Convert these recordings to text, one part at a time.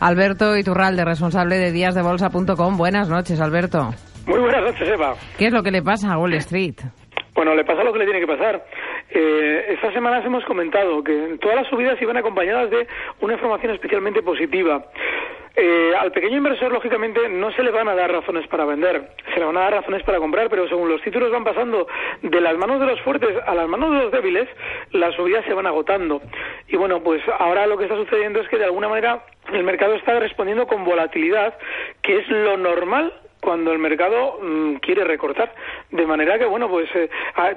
Alberto Iturralde, responsable de díasdebolsa.com. Buenas noches, Alberto. Muy buenas noches, Eva. ¿Qué es lo que le pasa a Wall Street? Bueno, le pasa lo que le tiene que pasar. Eh, estas semanas hemos comentado que todas las subidas iban acompañadas de una información especialmente positiva. Eh, al pequeño inversor, lógicamente, no se le van a dar razones para vender, se le van a dar razones para comprar, pero según los títulos van pasando de las manos de los fuertes a las manos de los débiles, las subidas se van agotando. Y bueno, pues ahora lo que está sucediendo es que de alguna manera el mercado está respondiendo con volatilidad, que es lo normal cuando el mercado mm, quiere recortar. De manera que, bueno, pues eh,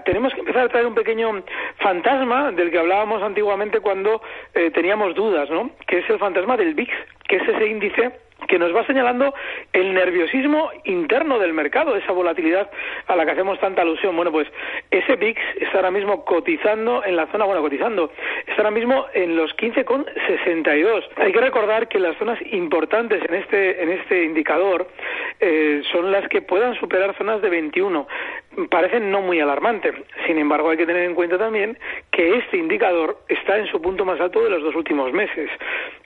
tenemos que empezar a traer un pequeño fantasma del que hablábamos antiguamente cuando eh, teníamos dudas, ¿no? Que es el fantasma del VIX, que es ese índice que nos va señalando el nerviosismo interno del mercado, esa volatilidad a la que hacemos tanta alusión. Bueno, pues ese VIX está ahora mismo cotizando en la zona, bueno, cotizando, está ahora mismo en los 15,62. Hay que recordar que las zonas importantes en este, en este indicador eh, son las que puedan superar zonas de 21. Parecen no muy alarmantes. Sin embargo, hay que tener en cuenta también que este indicador está en su punto más alto de los dos últimos meses.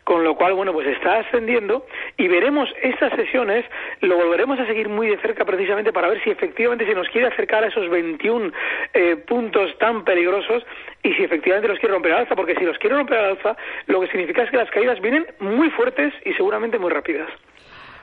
Con lo cual, bueno, pues está ascendiendo y veremos estas sesiones, lo volveremos a seguir muy de cerca precisamente para ver si efectivamente se nos quiere acercar a esos 21 eh, puntos tan peligrosos y si efectivamente los quiere romper al alza, porque si los quiere romper al alza, lo que significa es que las caídas vienen muy fuertes y seguramente muy rápidas.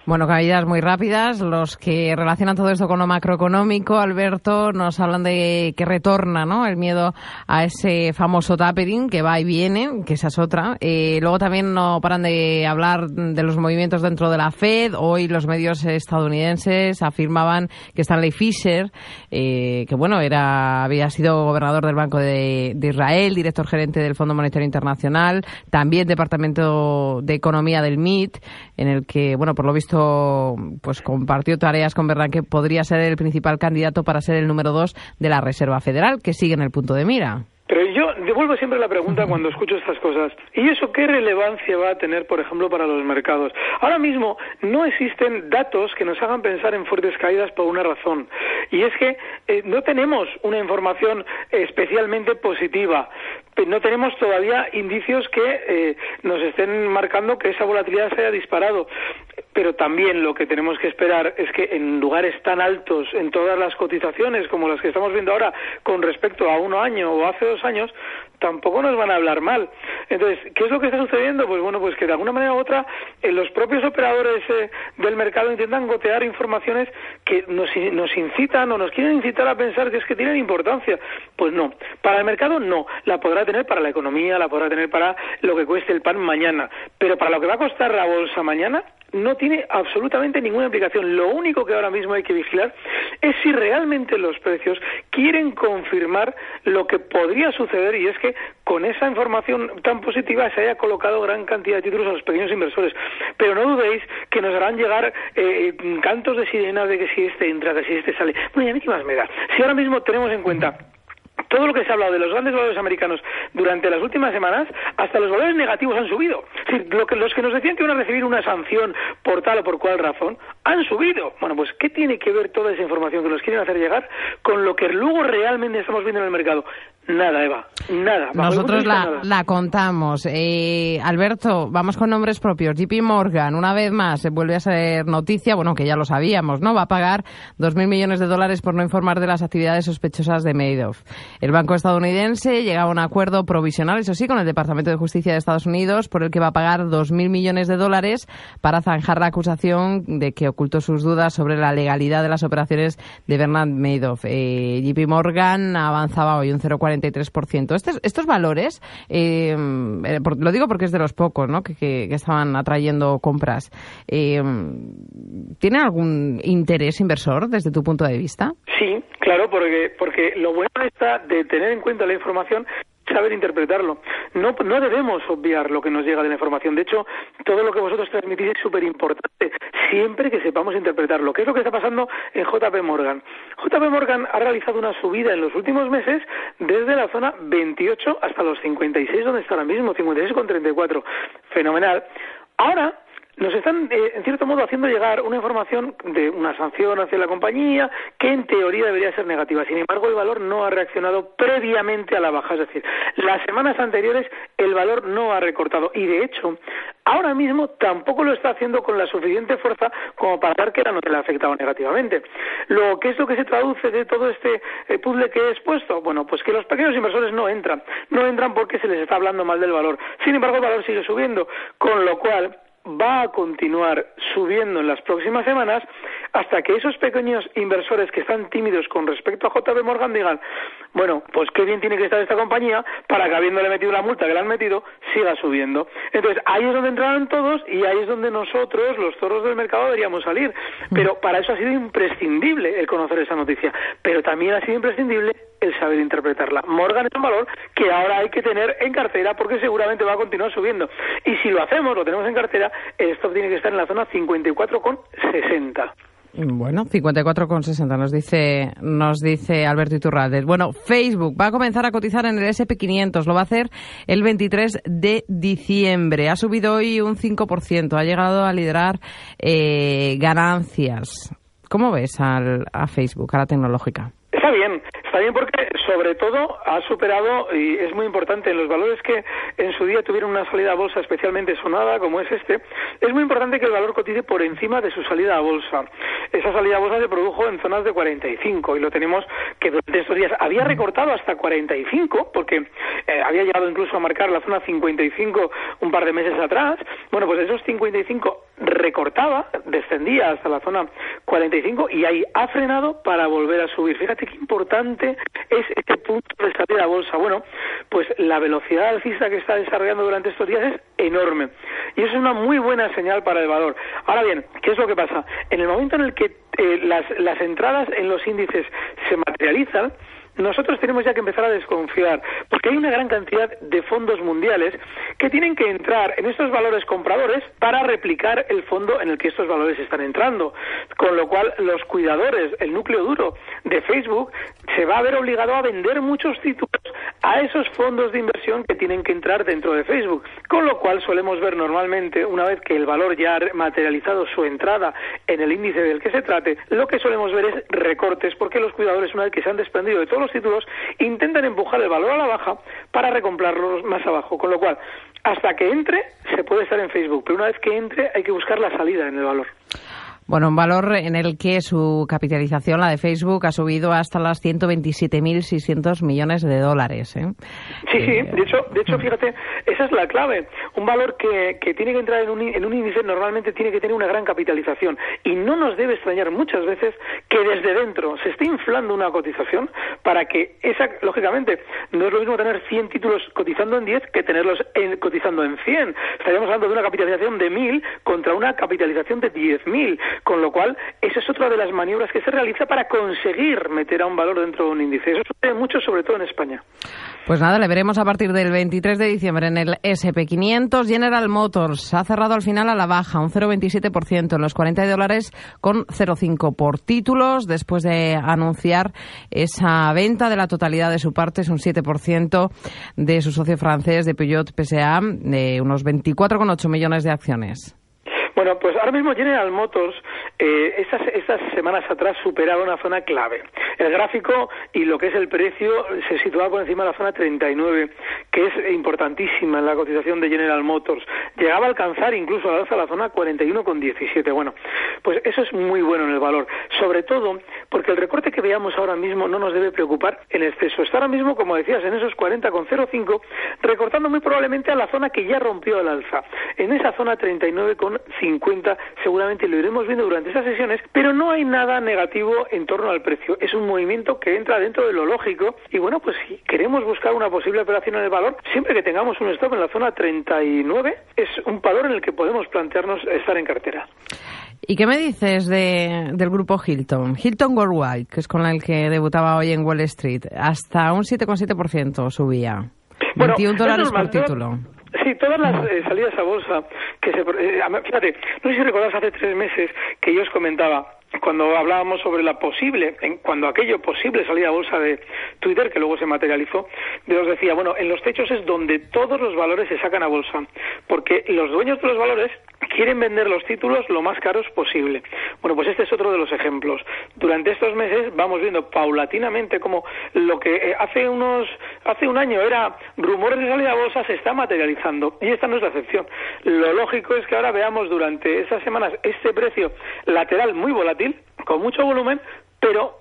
Bueno, caídas muy rápidas. Los que relacionan todo esto con lo macroeconómico, Alberto, nos hablan de que retorna ¿no? el miedo a ese famoso tapering que va y viene, que esa es otra. Eh, luego también no paran de hablar de los movimientos dentro de la Fed. Hoy los medios estadounidenses afirmaban que Stanley Fisher, eh, que bueno, era había sido gobernador del Banco de, de Israel, director gerente del Fondo Monetario Internacional, también departamento de Economía del MIT, en el que, bueno, por lo visto pues compartió tareas con Bernanke, podría ser el principal candidato para ser el número dos de la Reserva Federal, que sigue en el punto de mira. Pero yo devuelvo siempre la pregunta cuando escucho estas cosas. ¿Y eso qué relevancia va a tener, por ejemplo, para los mercados? Ahora mismo no existen datos que nos hagan pensar en fuertes caídas por una razón. Y es que eh, no tenemos una información especialmente positiva. No tenemos todavía indicios que eh, nos estén marcando que esa volatilidad se haya disparado pero también lo que tenemos que esperar es que en lugares tan altos, en todas las cotizaciones como las que estamos viendo ahora con respecto a un año o hace dos años, tampoco nos van a hablar mal. Entonces, ¿qué es lo que está sucediendo? Pues bueno, pues que de alguna manera u otra eh, los propios operadores eh, del mercado intentan gotear informaciones que nos, nos incitan o nos quieren incitar a pensar que es que tienen importancia. Pues no, para el mercado no, la podrá tener para la economía, la podrá tener para lo que cueste el pan mañana, pero para lo que va a costar la bolsa mañana, no tiene absolutamente ninguna implicación. Lo único que ahora mismo hay que vigilar es si realmente los precios quieren confirmar lo que podría suceder y es que con esa información tan positiva se haya colocado gran cantidad de títulos a los pequeños inversores. Pero no dudéis que nos harán llegar eh, cantos de sirena de que si este entra, que si este sale. Bueno, y a mí qué más me da. Si ahora mismo tenemos en cuenta todo lo que se ha hablado de los grandes valores americanos durante las últimas semanas, hasta los valores negativos han subido. los que nos decían que iban a recibir una sanción por tal o por cual razón, han subido. Bueno, pues ¿qué tiene que ver toda esa información que nos quieren hacer llegar con lo que luego realmente estamos viendo en el mercado? Nada, Eva, nada. Nosotros la, contamos. Eh, Alberto, vamos con nombres propios. JP Morgan, una vez más, se vuelve a ser noticia, bueno, que ya lo sabíamos, ¿no? Va a pagar 2.000 millones de dólares por no informar de las actividades sospechosas de Madoff. El banco estadounidense llega a un acuerdo provisional, eso sí, con el Departamento de Justicia de Estados Unidos, por el que va a pagar 2.000 millones de dólares para zanjar la acusación de que ocultó sus dudas sobre la legalidad de las operaciones de Bernard Madoff. Eh, JP Morgan avanzaba hoy un 0,40 estos, estos valores, eh, eh, lo digo porque es de los pocos ¿no? que, estaban atrayendo compras, eh, ¿tiene algún interés inversor desde tu punto de vista? Sí, claro, porque, porque lo bueno está de tener en cuenta la información saber interpretarlo. No, no debemos obviar lo que nos llega de la información. De hecho, todo lo que vosotros transmitís es súper importante, siempre que sepamos interpretarlo. ¿Qué es lo que está pasando en JP Morgan? JP Morgan ha realizado una subida en los últimos meses desde la zona 28 hasta los 56, donde está ahora mismo, 56,34. Fenomenal. Ahora nos están, eh, en cierto modo, haciendo llegar una información de una sanción hacia la compañía que en teoría debería ser negativa. Sin embargo, el valor no ha reaccionado previamente a la baja. Es decir, las semanas anteriores el valor no ha recortado y, de hecho, ahora mismo tampoco lo está haciendo con la suficiente fuerza como para dar que la no le ha afectado negativamente. Lo que es lo que se traduce de todo este eh, puzzle que he expuesto, bueno, pues que los pequeños inversores no entran. No entran porque se les está hablando mal del valor. Sin embargo, el valor sigue subiendo, con lo cual va a continuar subiendo en las próximas semanas hasta que esos pequeños inversores que están tímidos con respecto a JP Morgan digan, bueno, pues qué bien tiene que estar esta compañía para que habiéndole metido la multa que le han metido, siga subiendo. Entonces, ahí es donde entrarán todos y ahí es donde nosotros, los toros del mercado, deberíamos salir. Pero para eso ha sido imprescindible el conocer esa noticia. Pero también ha sido imprescindible el saber interpretarla. Morgan es un valor que ahora hay que tener en cartera porque seguramente va a continuar subiendo. Y si lo hacemos, lo tenemos en cartera, el stop tiene que estar en la zona 54,60. Bueno, 54,60 nos dice nos dice Alberto Iturralde. Bueno, Facebook va a comenzar a cotizar en el SP500, lo va a hacer el 23 de diciembre. Ha subido hoy un 5%, ha llegado a liderar eh, ganancias. ¿Cómo ves al, a Facebook, a la tecnológica? Está bien, bien porque sobre todo ha superado, y es muy importante, en los valores que en su día tuvieron una salida a bolsa especialmente sonada, como es este, es muy importante que el valor cotice por encima de su salida a bolsa. Esa salida a bolsa se produjo en zonas de 45 y lo tenemos que durante estos días había recortado hasta 45 porque eh, había llegado incluso a marcar la zona 55 un par de meses atrás. Bueno, pues esos 55 recortaba, descendía hasta la zona 45 y ahí ha frenado para volver a subir. Fíjate qué importante es este punto de salida a bolsa. Bueno, pues la velocidad alcista que está desarrollando durante estos días es enorme y eso es una muy buena señal para el valor. Ahora bien, ¿qué es lo que pasa? En el momento en el que eh, las, las entradas en los índices se materializan, nosotros tenemos ya que empezar a desconfiar, porque hay una gran cantidad de fondos mundiales que tienen que entrar en estos valores compradores para replicar el fondo en el que estos valores están entrando. Con lo cual, los cuidadores, el núcleo duro de Facebook, se va a ver obligado a vender muchos títulos a esos fondos de inversión que tienen que entrar dentro de Facebook. Con lo cual, solemos ver normalmente, una vez que el valor ya ha materializado su entrada en el índice del que se trate, lo que solemos ver es recortes, porque los cuidadores, una vez que se han desprendido de todos los títulos, intentan empujar el valor a la baja para recomprarlos más abajo. Con lo cual, hasta que entre, se puede estar en Facebook, pero una vez que entre, hay que buscar la salida en el valor. Bueno, un valor en el que su capitalización, la de Facebook, ha subido hasta las 127.600 millones de dólares. ¿eh? Sí, sí. Eh, de hecho, de hecho, fíjate, esa es la clave. Un valor que, que tiene que entrar en un, en un índice normalmente tiene que tener una gran capitalización. Y no nos debe extrañar muchas veces que desde dentro se esté inflando una cotización para que esa, lógicamente, no es lo mismo tener 100 títulos cotizando en 10 que tenerlos en, cotizando en 100. Estaríamos hablando de una capitalización de 1.000 contra una capitalización de 10.000. Con lo cual, esa es otra de las maniobras que se realiza para conseguir meter a un valor dentro de un índice. Eso sucede mucho, sobre todo en España. Pues nada, le veremos a partir del 23 de diciembre en el SP500. General Motors ha cerrado al final a la baja, un 0,27% en los 40 dólares con 0,5 por títulos, después de anunciar esa venta de la totalidad de su parte, es un 7% de su socio francés de Peugeot PSA, de unos 24,8 millones de acciones. Bueno, pues ahora mismo General Motors eh, estas, estas semanas atrás superaba una zona clave. El gráfico y lo que es el precio se situaba por encima de la zona 39, que es importantísima en la cotización de General Motors. Llegaba a alcanzar incluso a la zona 41,17. Bueno, pues eso es muy bueno en el valor, sobre todo porque el recorte que veamos ahora mismo no nos debe preocupar en exceso. Está ahora mismo, como decías, en esos 40,05, recortando muy probablemente a la zona que ya rompió el alza. En esa zona 39,50 seguramente lo iremos viendo durante esas sesiones, pero no hay nada negativo en torno al precio. Es un movimiento que entra dentro de lo lógico y bueno, pues si queremos buscar una posible operación en el valor, siempre que tengamos un stop en la zona 39, es un valor en el que podemos plantearnos estar en cartera. ¿Y qué me dices de, del grupo Hilton? Hilton Worldwide, que es con el que debutaba hoy en Wall Street, hasta un 7,7% subía. 21 dólares por título. Sí, todas las eh, salidas a bolsa que se... Eh, fíjate, no sé si recordás hace tres meses que yo os comentaba cuando hablábamos sobre la posible, cuando aquello posible salía a bolsa de Twitter, que luego se materializó, yo os decía, bueno, en los techos es donde todos los valores se sacan a bolsa, porque los dueños de los valores quieren vender los títulos lo más caros posible. Bueno, pues este es otro de los ejemplos. Durante estos meses vamos viendo paulatinamente cómo lo que eh, hace unos hace un año era rumores de salida a bolsa se está materializando y esta no es la excepción. Lo lógico es que ahora veamos durante esas semanas este precio lateral muy volátil con mucho volumen, pero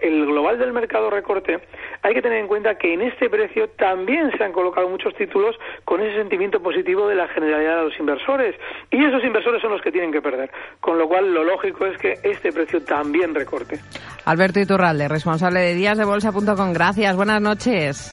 el global del mercado recorte, hay que tener en cuenta que en este precio también se han colocado muchos títulos con ese sentimiento positivo de la generalidad de los inversores. Y esos inversores son los que tienen que perder. Con lo cual, lo lógico es que este precio también recorte. Alberto Iturralde, responsable de díasdebolsa.com. Gracias, buenas noches.